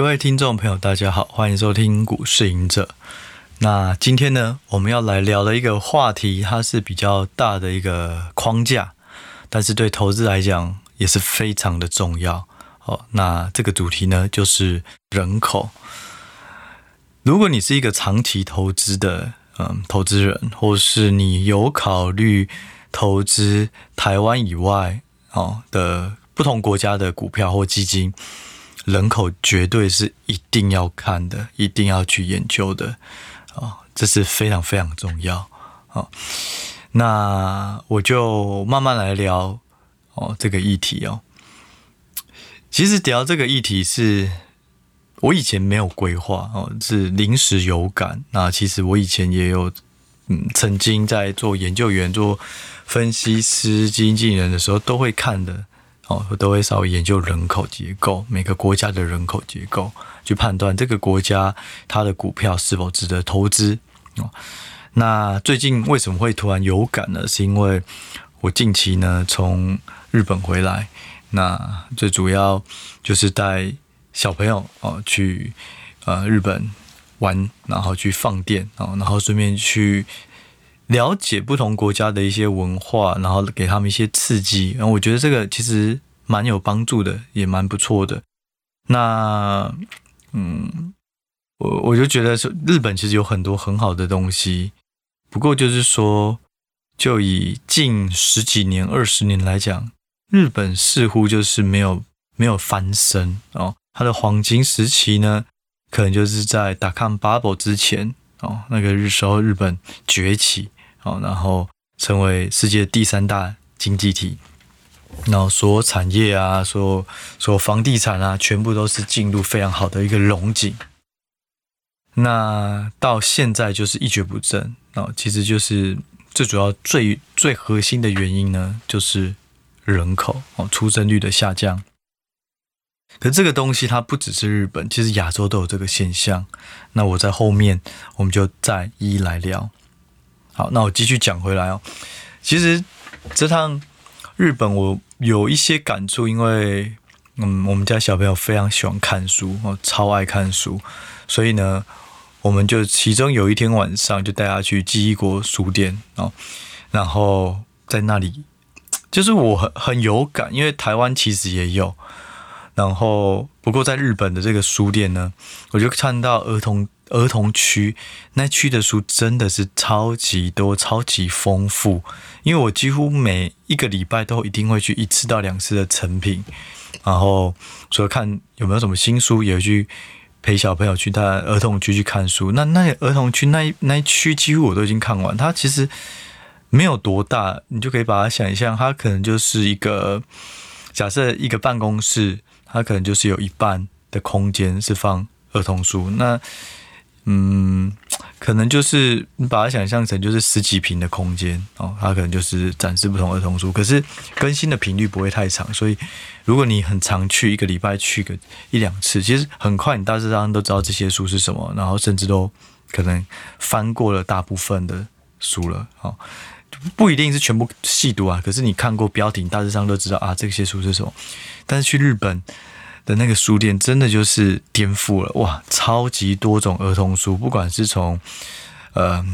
各位听众朋友，大家好，欢迎收听股市赢者。那今天呢，我们要来聊的一个话题，它是比较大的一个框架，但是对投资来讲也是非常的重要。好，那这个主题呢，就是人口。如果你是一个长期投资的嗯投资人，或是你有考虑投资台湾以外哦的不同国家的股票或基金，人口绝对是一定要看的，一定要去研究的。哦，这是非常非常重要。哦，那我就慢慢来聊哦这个议题哦。其实聊这个议题是我以前没有规划哦，是临时有感。那其实我以前也有嗯，曾经在做研究员、做分析师、经纪人的时候，都会看的哦，我都会稍微研究人口结构，每个国家的人口结构。去判断这个国家它的股票是否值得投资哦。那最近为什么会突然有感呢？是因为我近期呢从日本回来，那最主要就是带小朋友哦去呃日本玩，然后去放电哦，然后顺便去了解不同国家的一些文化，然后给他们一些刺激。然后我觉得这个其实蛮有帮助的，也蛮不错的。那嗯，我我就觉得说，日本其实有很多很好的东西，不过就是说，就以近十几年、二十年来讲，日本似乎就是没有没有翻身哦。它的黄金时期呢，可能就是在 dot-com bubble 之前哦，那个日时候日本崛起哦，然后成为世界第三大经济体。然后所有产业啊，所有所有房地产啊，全部都是进入非常好的一个龙井。那到现在就是一蹶不振啊，其实就是最主要、最最核心的原因呢，就是人口哦，出生率的下降。可这个东西它不只是日本，其实亚洲都有这个现象。那我在后面我们就再一一来聊。好，那我继续讲回来哦。其实这趟。日本我有一些感触，因为嗯，我们家小朋友非常喜欢看书，哦，超爱看书，所以呢，我们就其中有一天晚上就带他去记忆国书店哦，然后在那里，就是我很很有感，因为台湾其实也有，然后不过在日本的这个书店呢，我就看到儿童。儿童区那区的书真的是超级多、超级丰富，因为我几乎每一个礼拜都一定会去一次到两次的成品，然后除了看有没有什么新书，也会去陪小朋友去他儿童区去看书。那那儿童区那那一区几乎我都已经看完，它其实没有多大，你就可以把它想象，它可能就是一个假设一个办公室，它可能就是有一半的空间是放儿童书，那。嗯，可能就是你把它想象成就是十几平的空间哦，它可能就是展示不同儿童书，可是更新的频率不会太长，所以如果你很常去，一个礼拜去个一两次，其实很快你大致上都知道这些书是什么，然后甚至都可能翻过了大部分的书了哦，不一定是全部细读啊，可是你看过标题，大致上都知道啊这些书是什么。但是去日本。的那个书店真的就是颠覆了哇！超级多种儿童书，不管是从呃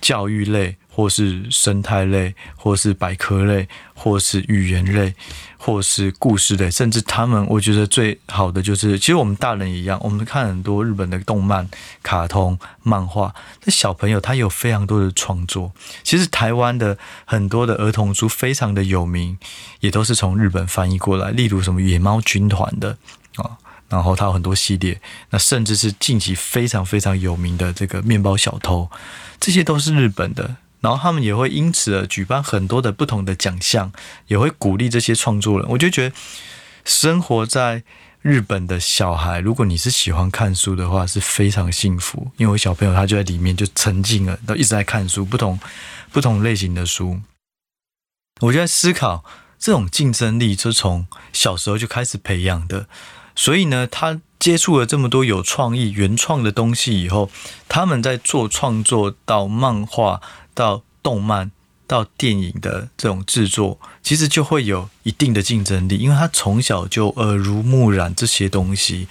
教育类，或是生态类，或是百科类，或是语言类，或是故事类，甚至他们我觉得最好的就是，其实我们大人一样，我们看很多日本的动漫、卡通、漫画，那小朋友他有非常多的创作。其实台湾的很多的儿童书非常的有名，也都是从日本翻译过来，例如什么野猫军团的啊，然后它有很多系列，那甚至是近期非常非常有名的这个面包小偷，这些都是日本的。然后他们也会因此而举办很多的不同的奖项，也会鼓励这些创作人。我就觉得，生活在日本的小孩，如果你是喜欢看书的话，是非常幸福。因为我小朋友他就在里面就沉浸了，都一直在看书，不同不同类型的书。我就在思考，这种竞争力是从小时候就开始培养的。所以呢，他接触了这么多有创意、原创的东西以后，他们在做创作到漫画。到动漫到电影的这种制作，其实就会有一定的竞争力，因为他从小就耳濡目染这些东西，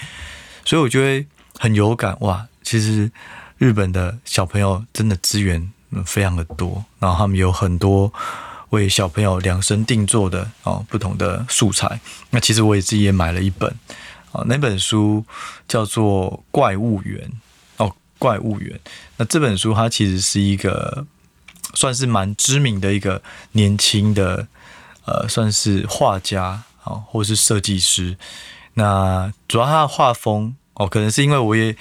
所以我觉得很有感哇。其实日本的小朋友真的资源非常的多，然后他们有很多为小朋友量身定做的哦不同的素材。那其实我也自己也买了一本啊，那本书叫做《怪物园》哦，《怪物园》。那这本书它其实是一个算是蛮知名的一个年轻的呃，算是画家啊、哦，或是设计师。那主要他的画风哦，可能是因为我也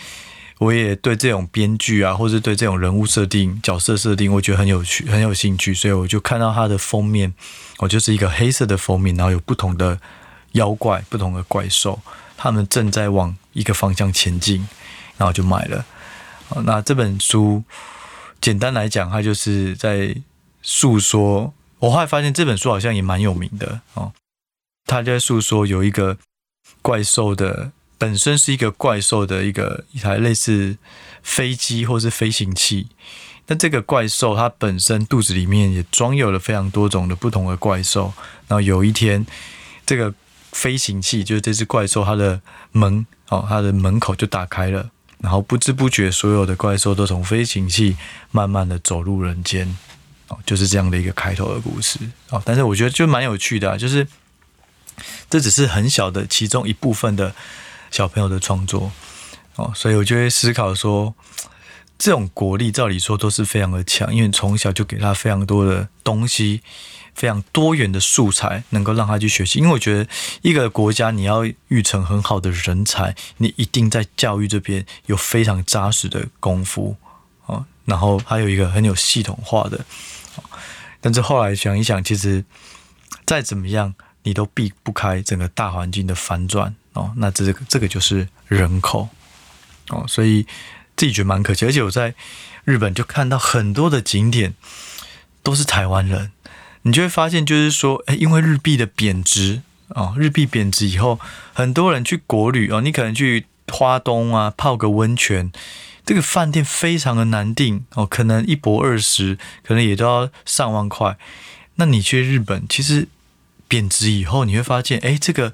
我也对这种编剧啊，或是对这种人物设定、角色设定，我觉得很有趣，很有兴趣，所以我就看到他的封面，我就是一个黑色的封面，然后有不同的妖怪、不同的怪兽，他们正在往一个方向前进，然后就买了。那这本书简单来讲，它就是在诉说。我后来发现这本书好像也蛮有名的哦，他在诉说有一个。怪兽的本身是一个怪兽的一个一台类似飞机或是飞行器，但这个怪兽它本身肚子里面也装有了非常多种的不同的怪兽。然后有一天，这个飞行器就是这只怪兽，它的门哦，它的门口就打开了，然后不知不觉所有的怪兽都从飞行器慢慢的走入人间哦，就是这样的一个开头的故事哦。但是我觉得就蛮有趣的啊，就是。这只是很小的其中一部分的小朋友的创作哦，所以我就会思考说，这种国力照理说都是非常的强，因为从小就给他非常多的东西，非常多元的素材，能够让他去学习。因为我觉得一个国家你要育成很好的人才，你一定在教育这边有非常扎实的功夫哦，然后还有一个很有系统化的。但是后来想一想，其实再怎么样。你都避不开整个大环境的反转哦，那这个这个就是人口哦，所以自己觉得蛮可惜。而且我在日本就看到很多的景点都是台湾人，你就会发现，就是说，诶，因为日币的贬值哦，日币贬值以后，很多人去国旅哦，你可能去花东啊泡个温泉，这个饭店非常的难订哦，可能一泊二十，可能也都要上万块。那你去日本，其实。贬值以后，你会发现，哎，这个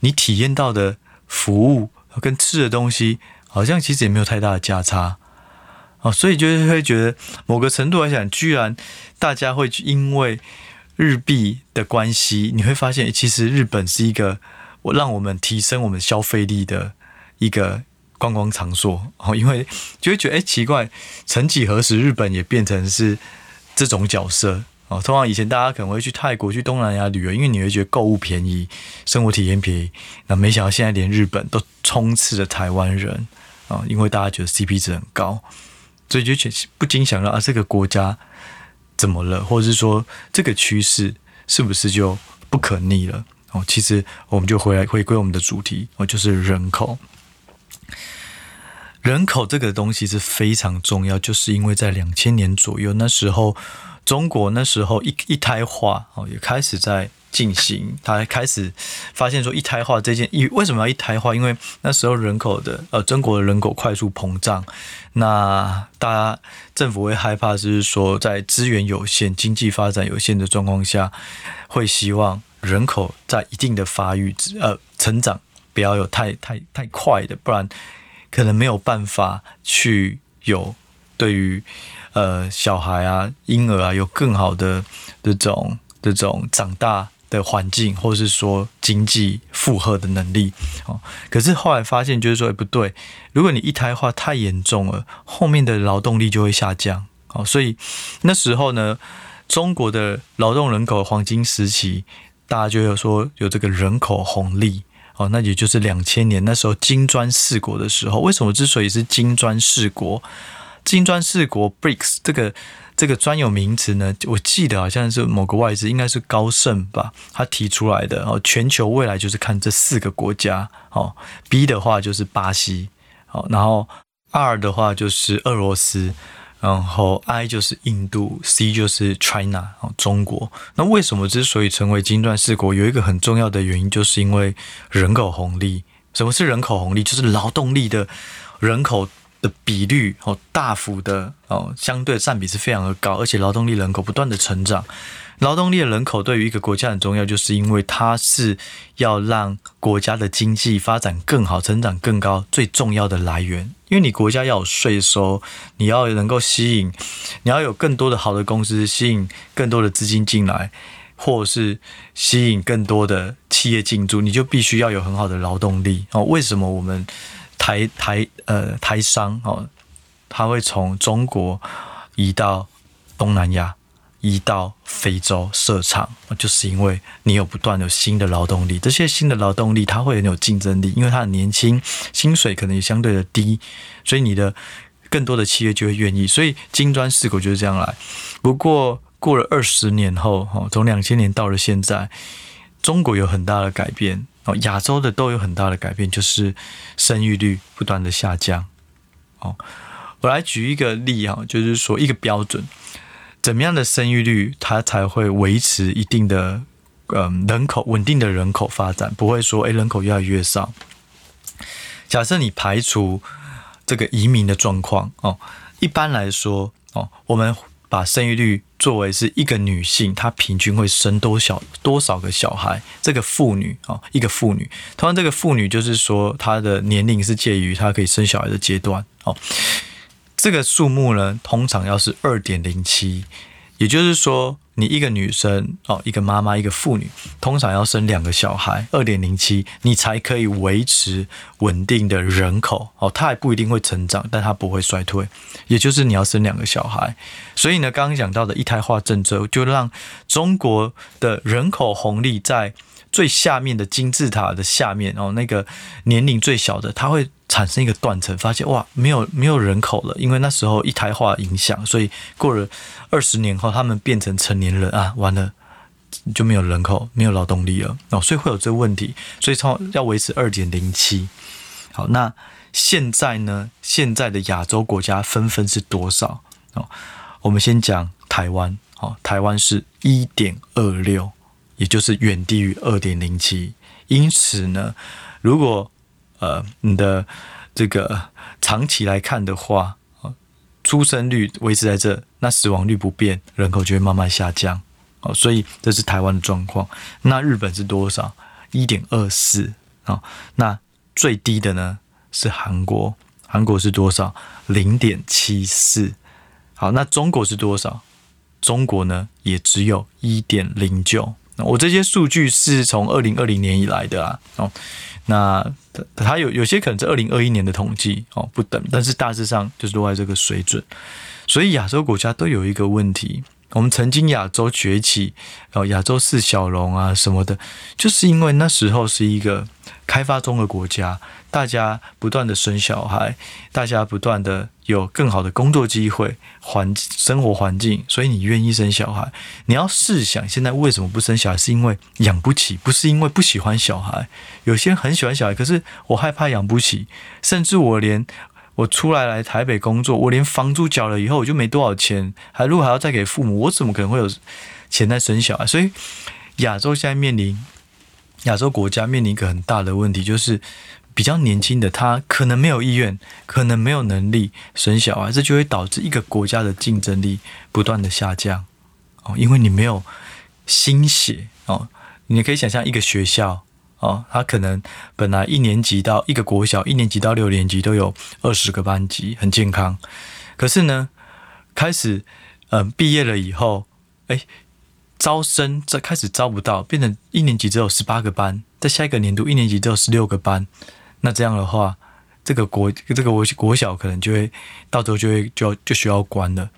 你体验到的服务跟吃的东西，好像其实也没有太大的价差哦，所以就是会觉得某个程度来讲，居然大家会因为日币的关系，你会发现，其实日本是一个我让我们提升我们消费力的一个观光场所哦，因为就会觉得，哎，奇怪，曾几何时，日本也变成是这种角色。哦，通常以前大家可能会去泰国、去东南亚旅游，因为你会觉得购物便宜、生活体验便宜。那没想到现在连日本都充斥着台湾人啊，因为大家觉得 CP 值很高，所以就不禁想到啊，这个国家怎么了？或者是说这个趋势是不是就不可逆了？哦，其实我们就回来回归我们的主题，哦，就是人口。人口这个东西是非常重要，就是因为在两千年左右那时候。中国那时候一一胎化哦，也开始在进行。他开始发现说，一胎化这件一为什么要一胎化？因为那时候人口的呃，中国的人口快速膨胀，那大家政府会害怕，就是说在资源有限、经济发展有限的状况下，会希望人口在一定的发育呃成长，不要有太太太快的，不然可能没有办法去有对于。呃，小孩啊，婴儿啊，有更好的这种这种长大的环境，或者是说经济负荷的能力哦。可是后来发现，就是说，哎，不对，如果你一胎化太严重了，后面的劳动力就会下降哦。所以那时候呢，中国的劳动人口黄金时期，大家就有说有这个人口红利哦。那也就是两千年那时候金砖四国的时候，为什么之所以是金砖四国？金砖四国 BRICS 这个这个专有名词呢，我记得好像是某个外资，应该是高盛吧，他提出来的。哦，全球未来就是看这四个国家。哦，B 的话就是巴西，哦，然后 R 的话就是俄罗斯，然后 I 就是印度，C 就是 China，哦，中国。那为什么之所以成为金砖四国，有一个很重要的原因，就是因为人口红利。什么是人口红利？就是劳动力的人口。的比率哦，大幅的哦，相对占比是非常的高，而且劳动力人口不断的成长。劳动力的人口对于一个国家很重要，就是因为它是要让国家的经济发展更好、成长更高最重要的来源。因为你国家要有税收，你要能够吸引，你要有更多的好的公司，吸引更多的资金进来，或是吸引更多的企业进驻，你就必须要有很好的劳动力哦。为什么我们台台呃台商哦，他会从中国移到东南亚？移到非洲设厂，就是因为你有不断有新的劳动力，这些新的劳动力它会很有竞争力，因为它很年轻，薪水可能也相对的低，所以你的更多的企业就会愿意。所以金砖四国就是这样来。不过过了二十年后，哈，从两千年到了现在，中国有很大的改变，哦，亚洲的都有很大的改变，就是生育率不断的下降。哦，我来举一个例哈，就是说一个标准。怎么样的生育率，它才会维持一定的嗯人口稳定的人口发展，不会说诶人口越来越少。假设你排除这个移民的状况哦，一般来说哦，我们把生育率作为是一个女性她平均会生多少多少个小孩，这个妇女哦，一个妇女，通常这个妇女就是说她的年龄是介于她可以生小孩的阶段哦。这个数目呢，通常要是二点零七，也就是说，你一个女生哦，一个妈妈，一个妇女，通常要生两个小孩，二点零七，你才可以维持稳定的人口哦。它还不一定会成长，但它不会衰退，也就是你要生两个小孩。所以呢，刚刚讲到的一胎化政策，就让中国的人口红利在最下面的金字塔的下面哦，那个年龄最小的，它会。产生一个断层，发现哇，没有没有人口了，因为那时候一胎化影响，所以过了二十年后，他们变成成年人啊，完了就没有人口，没有劳动力了哦，所以会有这个问题，所以超要维持二点零七。好，那现在呢？现在的亚洲国家纷纷是多少？哦，我们先讲台湾，哦，台湾是一点二六，也就是远低于二点零七，因此呢，如果呃，你的这个长期来看的话，出生率维持在这，那死亡率不变，人口就会慢慢下降。哦，所以这是台湾的状况。那日本是多少？一点二四。哦，那最低的呢是韩国，韩国是多少？零点七四。好，那中国是多少？中国呢也只有一点零九。我这些数据是从二零二零年以来的啊。哦。那它有有些可能是二零二一年的统计哦，不等，但是大致上就是落在这个水准。所以亚洲国家都有一个问题，我们曾经亚洲崛起，哦，亚洲四小龙啊什么的，就是因为那时候是一个开发中的国家。大家不断的生小孩，大家不断的有更好的工作机会、环生活环境，所以你愿意生小孩。你要试想，现在为什么不生小孩？是因为养不起，不是因为不喜欢小孩。有些人很喜欢小孩，可是我害怕养不起，甚至我连我出来来台北工作，我连房租缴了以后，我就没多少钱，还如果还要再给父母，我怎么可能会有钱在生小孩？所以亚洲现在面临亚洲国家面临一个很大的问题，就是。比较年轻的他可能没有意愿，可能没有能力生小孩，这就会导致一个国家的竞争力不断的下降哦，因为你没有心血哦。你可以想象一个学校哦，他可能本来一年级到一个国小，一年级到六年级都有二十个班级，很健康。可是呢，开始嗯毕业了以后，哎，招生这开始招不到，变成一年级只有十八个班，在下一个年度一年级只有十六个班。那这样的话，这个国这个国国小可能就会到时候就会就就需要关了。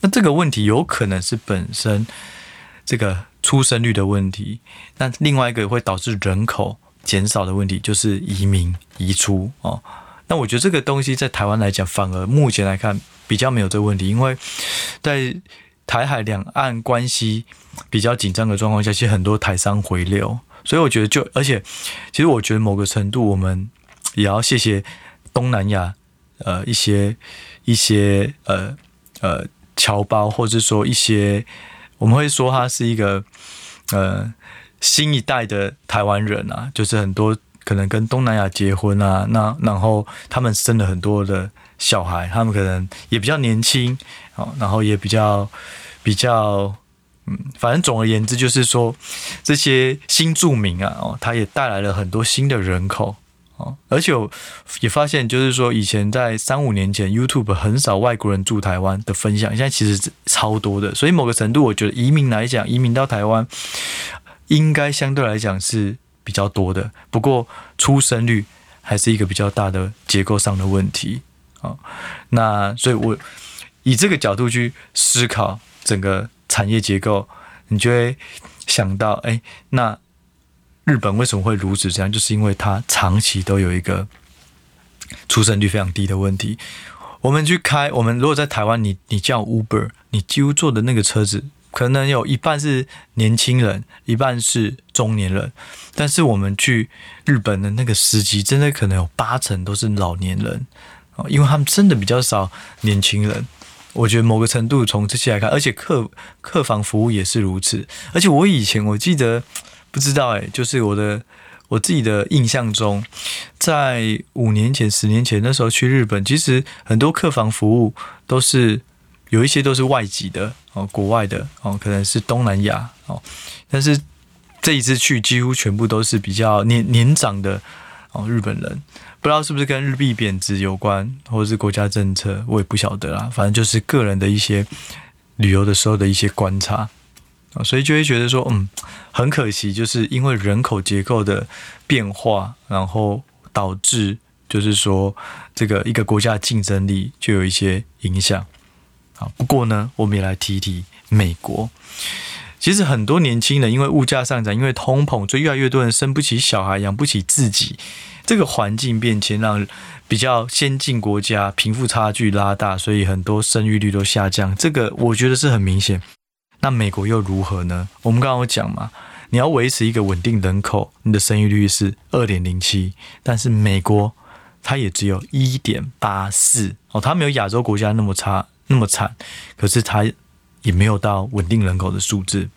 那这个问题有可能是本身这个出生率的问题，那另外一个会导致人口减少的问题就是移民移出哦。那我觉得这个东西在台湾来讲，反而目前来看比较没有这个问题，因为在台海两岸关系比较紧张的状况下，其实很多台商回流，所以我觉得就而且其实我觉得某个程度我们。也要谢谢东南亚，呃，一些一些呃呃侨胞，或者说一些我们会说他是一个呃新一代的台湾人啊，就是很多可能跟东南亚结婚啊，那然后他们生了很多的小孩，他们可能也比较年轻，哦，然后也比较比较，嗯，反正总而言之就是说，这些新住民啊，哦，他也带来了很多新的人口。哦而且我也发现，就是说，以前在三五年前，YouTube 很少外国人住台湾的分享，现在其实超多的。所以某个程度，我觉得移民来讲，移民到台湾应该相对来讲是比较多的。不过出生率还是一个比较大的结构上的问题啊。那所以我以这个角度去思考整个产业结构，你就会想到，哎，那。日本为什么会如此这样？就是因为它长期都有一个出生率非常低的问题。我们去开，我们如果在台湾，你你叫 Uber，你几乎坐的那个车子，可能有一半是年轻人，一半是中年人。但是我们去日本的那个司机，真的可能有八成都是老年人哦，因为他们真的比较少年轻人。我觉得某个程度从这些来看，而且客客房服务也是如此。而且我以前我记得。不知道哎，就是我的我自己的印象中，在五年前、十年前那时候去日本，其实很多客房服务都是有一些都是外籍的哦，国外的哦，可能是东南亚哦。但是这一次去，几乎全部都是比较年年长的哦日本人，不知道是不是跟日币贬值有关，或者是国家政策，我也不晓得啦。反正就是个人的一些旅游的时候的一些观察。啊，所以就会觉得说，嗯，很可惜，就是因为人口结构的变化，然后导致就是说，这个一个国家的竞争力就有一些影响。啊，不过呢，我们也来提一提美国。其实很多年轻人因为物价上涨，因为通膨，所以越来越多人生不起小孩，养不起自己。这个环境变迁让比较先进国家贫富差距拉大，所以很多生育率都下降。这个我觉得是很明显。那美国又如何呢？我们刚刚有讲嘛，你要维持一个稳定人口，你的生育率是二点零七，但是美国它也只有一点八四哦，它没有亚洲国家那么差那么惨，可是它也没有到稳定人口的数字。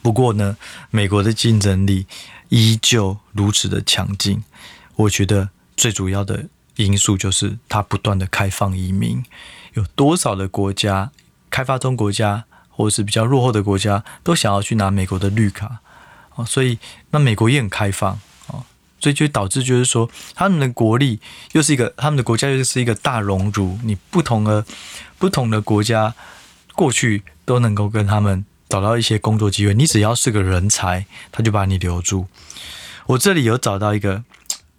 不过呢，美国的竞争力依旧如此的强劲，我觉得最主要的因素就是它不断的开放移民，有多少的国家，开发中国家。或者是比较落后的国家都想要去拿美国的绿卡，哦，所以那美国也很开放，哦，所以就导致就是说他们的国力又是一个，他们的国家又是一个大熔炉，你不同的不同的国家过去都能够跟他们找到一些工作机会，你只要是个人才，他就把你留住。我这里有找到一个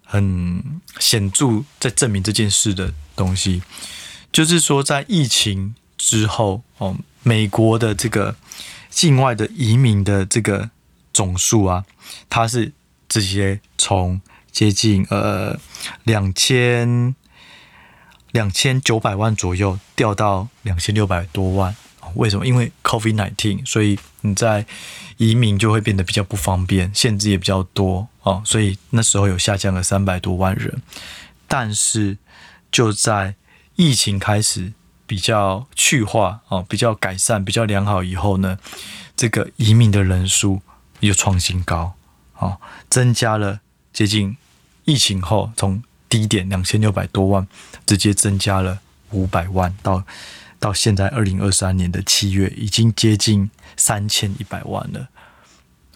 很显著在证明这件事的东西，就是说在疫情之后，哦。美国的这个境外的移民的这个总数啊，它是直接从接近呃两千两千九百万左右掉到两千六百多万。为什么？因为 COVID-19，所以你在移民就会变得比较不方便，限制也比较多哦。所以那时候有下降了三百多万人，但是就在疫情开始。比较去化哦，比较改善，比较良好以后呢，这个移民的人数又创新高，哦，增加了接近疫情后从低点两千六百多万，直接增加了五百万，到到现在二零二三年的七月，已经接近三千一百万了。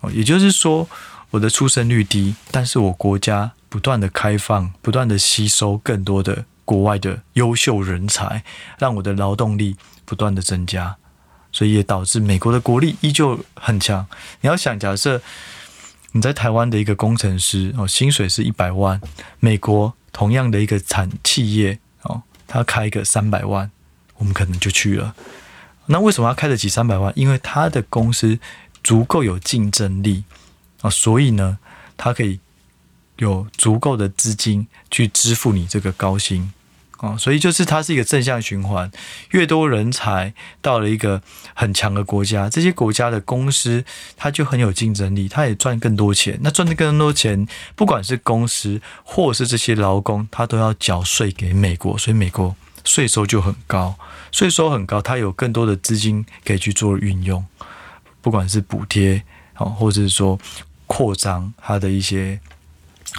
哦，也就是说，我的出生率低，但是我国家不断的开放，不断的吸收更多的。国外的优秀人才，让我的劳动力不断的增加，所以也导致美国的国力依旧很强。你要想，假设你在台湾的一个工程师哦，薪水是一百万，美国同样的一个产企业哦，他开个三百万，我们可能就去了。那为什么要开得起三百万？因为他的公司足够有竞争力啊，所以呢，他可以。有足够的资金去支付你这个高薪哦，所以就是它是一个正向循环。越多人才到了一个很强的国家，这些国家的公司它就很有竞争力，它也赚更多钱。那赚的更多钱，不管是公司或是这些劳工，他都要缴税给美国，所以美国税收就很高。税收很高，它有更多的资金可以去做运用，不管是补贴哦，或者是说扩张它的一些。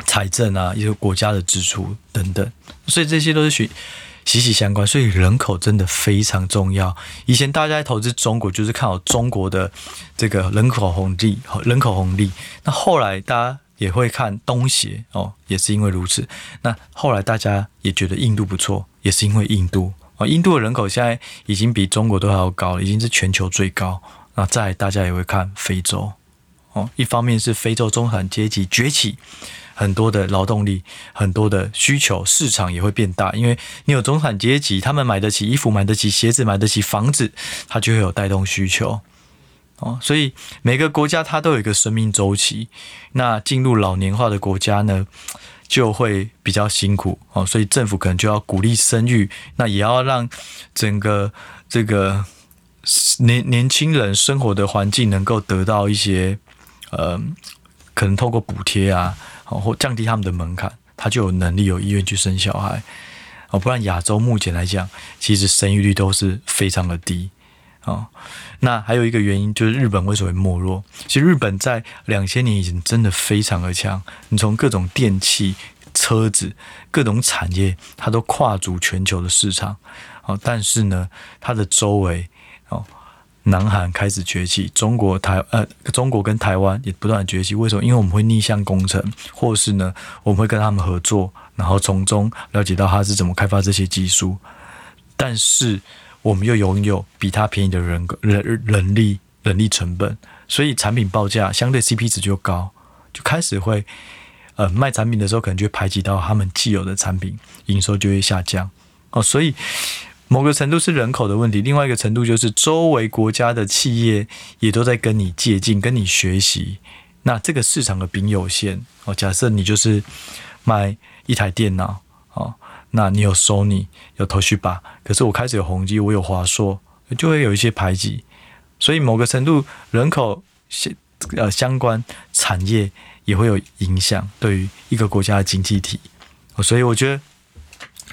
财政啊，一些国家的支出等等，所以这些都是息息息相关。所以人口真的非常重要。以前大家投资中国，就是看好中国的这个人口红利，人口红利。那后来大家也会看东协哦，也是因为如此。那后来大家也觉得印度不错，也是因为印度哦，印度的人口现在已经比中国都还要高了，已经是全球最高。那再大家也会看非洲哦，一方面是非洲中产阶级崛起。很多的劳动力，很多的需求，市场也会变大，因为你有中产阶级，他们买得起衣服，买得起鞋子，买得起房子，它就会有带动需求哦。所以每个国家它都有一个生命周期，那进入老年化的国家呢，就会比较辛苦哦。所以政府可能就要鼓励生育，那也要让整个这个年年轻人生活的环境能够得到一些呃，可能透过补贴啊。哦，或降低他们的门槛，他就有能力、有意愿去生小孩。哦，不然亚洲目前来讲，其实生育率都是非常的低。哦，那还有一个原因就是日本为什么会没落？其实日本在两千年以前真的非常的强，你从各种电器、车子、各种产业，它都跨足全球的市场。哦，但是呢，它的周围，哦。南韩开始崛起，中国台呃，中国跟台湾也不断崛起。为什么？因为我们会逆向工程，或是呢，我们会跟他们合作，然后从中了解到他是怎么开发这些技术。但是我们又拥有比他便宜的人人人力人力成本，所以产品报价相对 CP 值就高，就开始会呃卖产品的时候可能就会排挤到他们既有的产品，营收就会下降哦，所以。某个程度是人口的问题，另外一个程度就是周围国家的企业也都在跟你借镜、跟你学习。那这个市场的饼有限哦。假设你就是卖一台电脑哦，那你有 Sony 有 Toshiba，可是我开始有宏基，我有华硕，就会有一些排挤。所以某个程度，人口相呃相关产业也会有影响，对于一个国家的经济体。所以我觉得。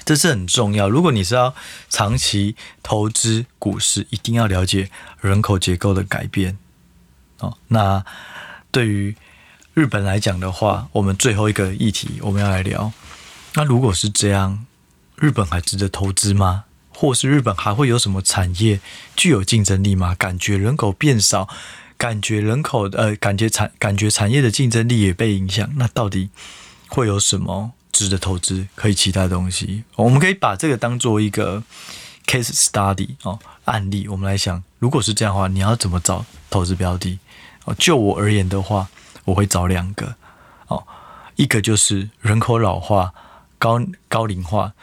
这是很重要。如果你是要长期投资股市，一定要了解人口结构的改变。哦，那对于日本来讲的话，我们最后一个议题我们要来聊。那如果是这样，日本还值得投资吗？或是日本还会有什么产业具有竞争力吗？感觉人口变少，感觉人口呃，感觉产感觉产业的竞争力也被影响。那到底会有什么？值得投资可以期待的东西，我们可以把这个当做一个 case study 哦，案例。我们来想，如果是这样的话，你要怎么找投资标的？哦，就我而言的话，我会找两个哦，一个就是人口老化、高高龄化、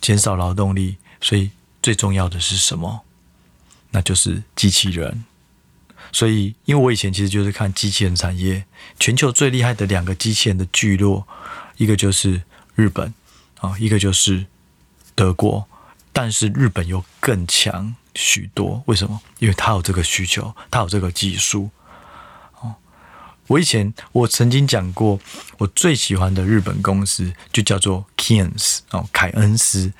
减少劳动力，所以最重要的是什么？那就是机器人。所以，因为我以前其实就是看机器人产业，全球最厉害的两个机器人的聚落。一个就是日本啊，一个就是德国，但是日本又更强许多。为什么？因为它有这个需求，它有这个技术。哦，我以前我曾经讲过，我最喜欢的日本公司就叫做 k e n s 哦，凯恩斯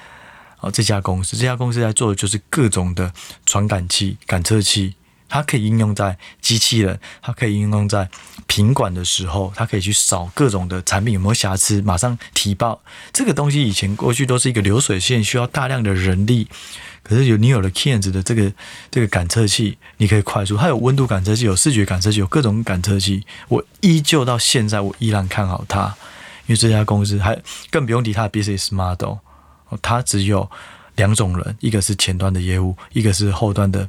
哦，这家公司，这家公司在做的就是各种的传感器、感测器。它可以应用在机器人，它可以应用在品管的时候，它可以去扫各种的产品有没有瑕疵，马上提报。这个东西以前过去都是一个流水线，需要大量的人力。可是有你有了 Kens 的这个这个感测器，你可以快速。它有温度感测器，有视觉感测器，有各种感测器。我依旧到现在，我依然看好它，因为这家公司还更不用提它的 business model，它只有两种人，一个是前端的业务，一个是后端的。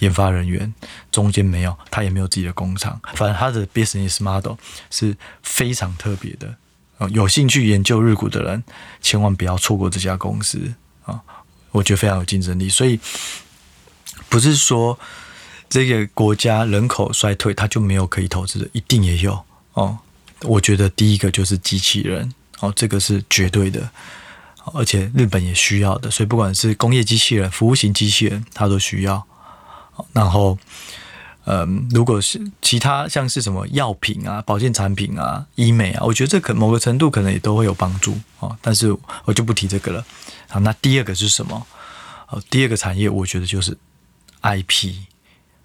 研发人员中间没有，他也没有自己的工厂。反正他的 business model 是非常特别的。有兴趣研究日股的人，千万不要错过这家公司啊！我觉得非常有竞争力。所以不是说这个国家人口衰退，它就没有可以投资的，一定也有哦。我觉得第一个就是机器人哦，这个是绝对的，而且日本也需要的。所以不管是工业机器人、服务型机器人，它都需要。然后，嗯，如果是其他像是什么药品啊、保健产品啊、医美啊，我觉得这可某个程度可能也都会有帮助啊。但是我就不提这个了。好，那第二个是什么？好，第二个产业我觉得就是 IP。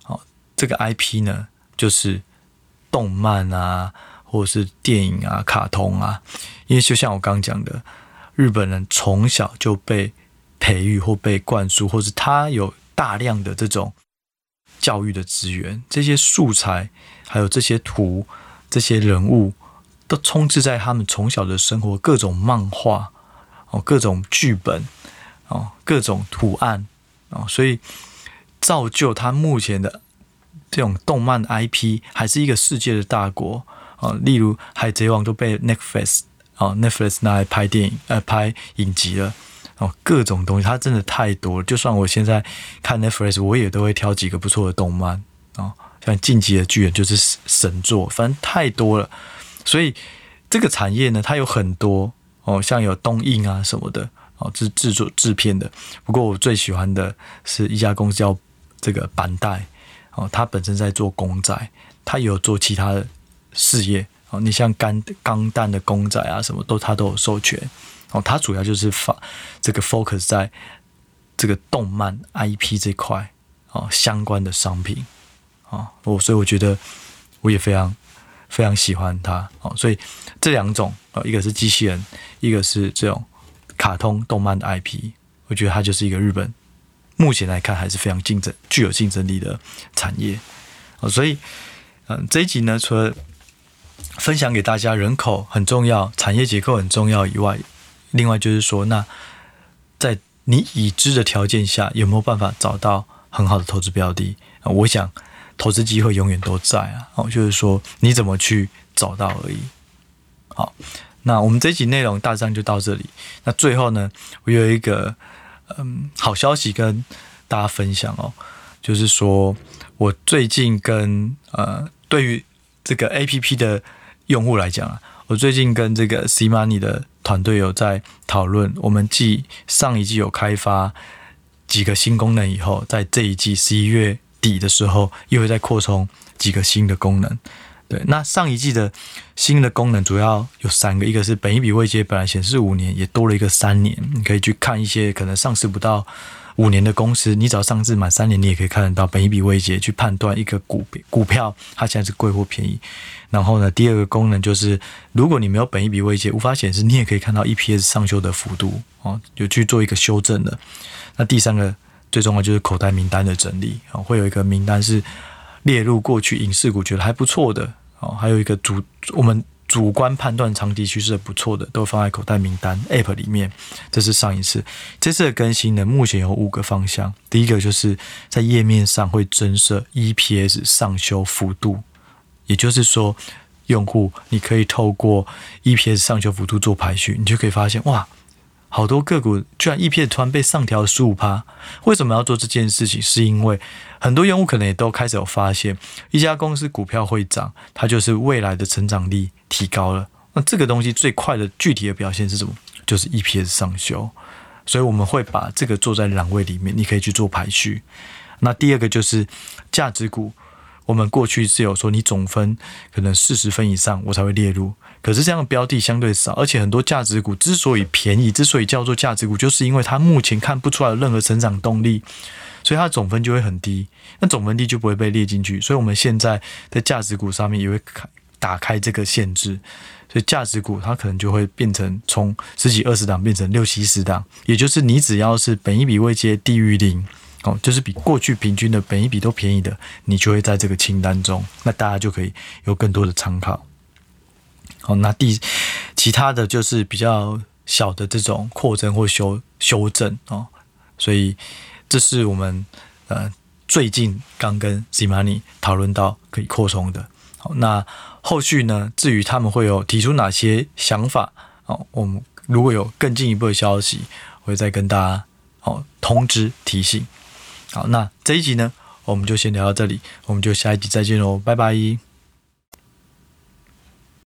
好，这个 IP 呢，就是动漫啊，或者是电影啊、卡通啊，因为就像我刚刚讲的，日本人从小就被培育或被灌输，或是他有大量的这种教育的资源，这些素材，还有这些图、这些人物，都充斥在他们从小的生活，各种漫画哦，各种剧本哦，各种图案哦，所以造就他目前的这种动漫 IP 还是一个世界的大国啊。例如《海贼王》都被 Netflix 哦 Netflix 拿来拍电影呃拍影集了。哦，各种东西，它真的太多了。就算我现在看 Netflix，我也都会挑几个不错的动漫哦，像《进击的巨人》就是神作，反正太多了。所以这个产业呢，它有很多哦，像有东映啊什么的哦，制制作制片的。不过我最喜欢的是一家公司叫这个板带哦，它本身在做公仔，它有做其他的事业哦。你像钢钢弹的公仔啊，什么都它都有授权。哦，它主要就是发这个 focus 在这个动漫 IP 这块哦，相关的商品啊，我所以我觉得我也非常非常喜欢它哦，所以这两种啊，一个是机器人，一个是这种卡通动漫的 IP，我觉得它就是一个日本目前来看还是非常竞争、具有竞争力的产业哦，所以嗯，这一集呢，除了分享给大家人口很重要、产业结构很重要以外，另外就是说，那在你已知的条件下，有没有办法找到很好的投资标的啊？我想，投资机会永远都在啊。哦，就是说你怎么去找到而已。好，那我们这集内容大致上就到这里。那最后呢，我有一个嗯好消息跟大家分享哦，就是说我最近跟呃对于这个 APP 的用户来讲啊，我最近跟这个 CMoney 的团队有在讨论，我们继上一季有开发几个新功能以后，在这一季十一月底的时候，又会再扩充几个新的功能。对，那上一季的新的功能主要有三个，一个是本一笔未接本来显示五年，也多了一个三年，你可以去看一些可能上市不到五年的公司，你只要上市满三年，你也可以看得到本益比位阶去判断一个股股票它现在是贵或便宜。然后呢，第二个功能就是，如果你没有本益比位阶无法显示，你也可以看到 EPS 上修的幅度哦，有去做一个修正的。那第三个最重要就是口袋名单的整理啊，会有一个名单是列入过去影视股觉得还不错的哦，还有一个主我们主观判断长期趋势不错的，都放在口袋名单 App 里面。这是上一次，这次的更新呢，目前有五个方向。第一个就是在页面上会增设 EPS 上修幅度。也就是说，用户你可以透过 EPS 上修幅度做排序，你就可以发现哇，好多个股居然 EPS 突然被上调了十五趴。为什么要做这件事情？是因为很多用户可能也都开始有发现，一家公司股票会涨，它就是未来的成长力提高了。那这个东西最快的具体的表现是什么？就是 EPS 上修。所以我们会把这个做在栏位里面，你可以去做排序。那第二个就是价值股。我们过去是有说，你总分可能四十分以上，我才会列入。可是这样的标的相对少，而且很多价值股之所以便宜，之所以叫做价值股，就是因为它目前看不出来任何成长动力，所以它的总分就会很低。那总分低就不会被列进去。所以我们现在在价值股上面也会开打开这个限制，所以价值股它可能就会变成从十几二十档变成六七十档，也就是你只要是本一笔未接低于零。哦，就是比过去平均的本一笔都便宜的，你就会在这个清单中，那大家就可以有更多的参考。好，那第其他的就是比较小的这种扩增或修修正哦，所以这是我们呃最近刚跟 CMoney 讨论到可以扩充的。那后续呢，至于他们会有提出哪些想法哦，我们如果有更进一步的消息，我会再跟大家哦通知提醒。好，那这一集呢，我们就先聊到这里，我们就下一集再见喽，拜拜。